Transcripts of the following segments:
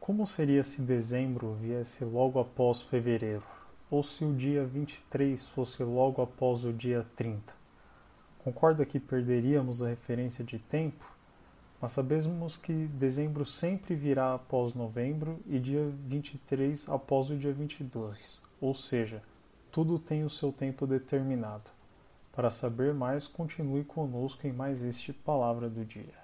Como seria se dezembro viesse logo após fevereiro? Ou se o dia 23 fosse logo após o dia 30? Concorda que perderíamos a referência de tempo? Mas sabemos que dezembro sempre virá após novembro e dia 23 após o dia 22. Ou seja, tudo tem o seu tempo determinado. Para saber mais, continue conosco em mais este Palavra do Dia.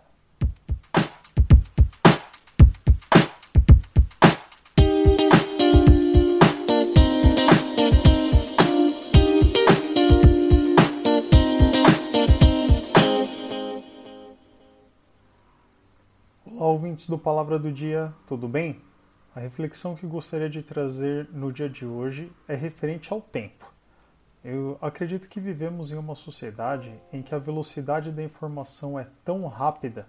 Ouvintes do Palavra do Dia, tudo bem? A reflexão que gostaria de trazer no dia de hoje é referente ao tempo. Eu acredito que vivemos em uma sociedade em que a velocidade da informação é tão rápida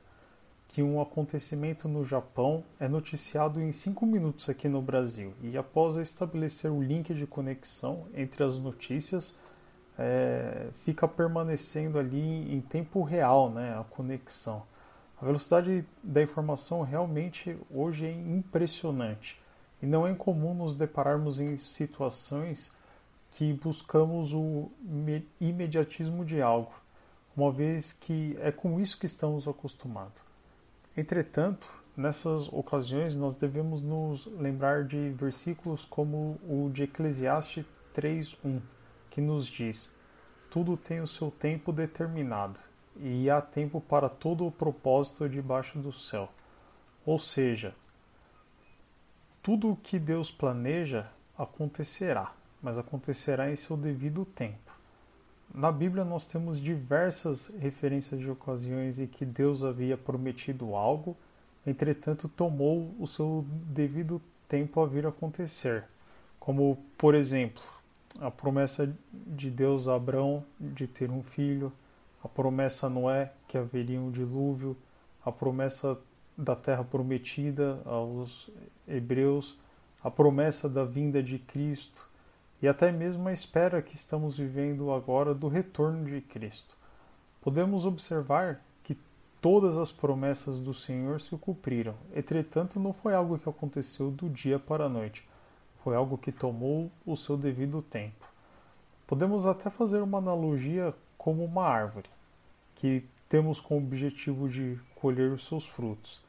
que um acontecimento no Japão é noticiado em cinco minutos aqui no Brasil e após estabelecer o link de conexão entre as notícias é, fica permanecendo ali em tempo real né, a conexão. A velocidade da informação realmente hoje é impressionante e não é incomum nos depararmos em situações que buscamos o imediatismo de algo, uma vez que é com isso que estamos acostumados. Entretanto, nessas ocasiões nós devemos nos lembrar de versículos como o de Eclesiastes 3:1, que nos diz: Tudo tem o seu tempo determinado e há tempo para todo o propósito debaixo do céu. Ou seja, tudo o que Deus planeja acontecerá, mas acontecerá em seu devido tempo. Na Bíblia nós temos diversas referências de ocasiões em que Deus havia prometido algo, entretanto tomou o seu devido tempo a vir acontecer. Como, por exemplo, a promessa de Deus a Abraão de ter um filho, a promessa a Noé que haveria um dilúvio, a promessa da terra prometida aos hebreus, a promessa da vinda de Cristo. E até mesmo a espera que estamos vivendo agora do retorno de Cristo. Podemos observar que todas as promessas do Senhor se cumpriram, entretanto, não foi algo que aconteceu do dia para a noite, foi algo que tomou o seu devido tempo. Podemos até fazer uma analogia como uma árvore, que temos como objetivo de colher os seus frutos.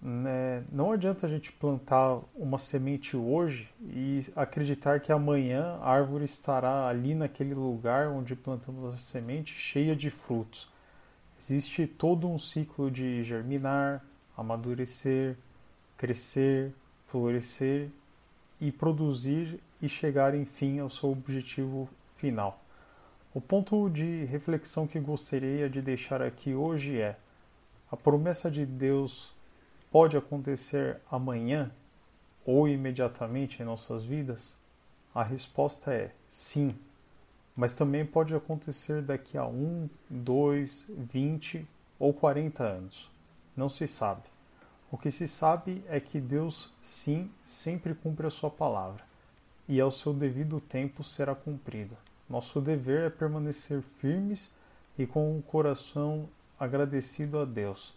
Né? Não adianta a gente plantar uma semente hoje e acreditar que amanhã a árvore estará ali naquele lugar onde plantamos a semente cheia de frutos. Existe todo um ciclo de germinar, amadurecer, crescer, florescer e produzir e chegar enfim ao seu objetivo final. O ponto de reflexão que gostaria de deixar aqui hoje é: a promessa de Deus pode acontecer amanhã ou imediatamente em nossas vidas? A resposta é sim, mas também pode acontecer daqui a um, dois, vinte ou quarenta anos. Não se sabe. O que se sabe é que Deus, sim, sempre cumpre a sua palavra, e ao seu devido tempo será cumprida. Nosso dever é permanecer firmes e com o coração agradecido a Deus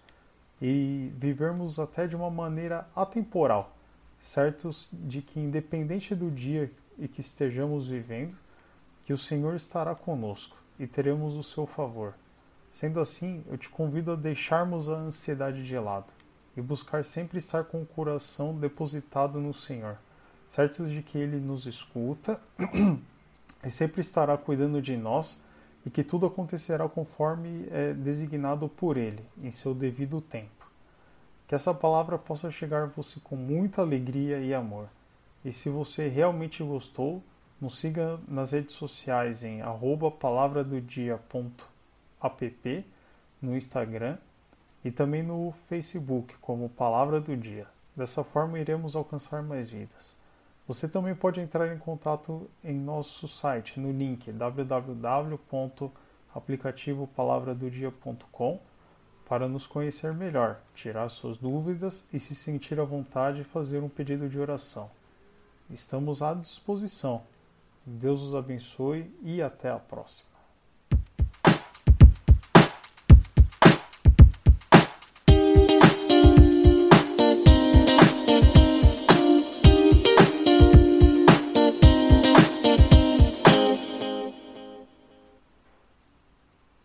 e vivermos até de uma maneira atemporal, certos de que, independente do dia e que estejamos vivendo, que o Senhor estará conosco e teremos o seu favor. Sendo assim, eu te convido a deixarmos a ansiedade de lado e buscar sempre estar com o coração depositado no Senhor, certos de que Ele nos escuta e sempre estará cuidando de nós e que tudo acontecerá conforme é designado por Ele, em seu devido tempo. Que essa palavra possa chegar a você com muita alegria e amor. E se você realmente gostou, nos siga nas redes sociais em palavradodia.app no Instagram e também no Facebook como Palavra do Dia. Dessa forma iremos alcançar mais vidas. Você também pode entrar em contato em nosso site no link www.aplicativopalavradodia.com para nos conhecer melhor, tirar suas dúvidas e se sentir à vontade de fazer um pedido de oração. Estamos à disposição. Deus os abençoe e até a próxima.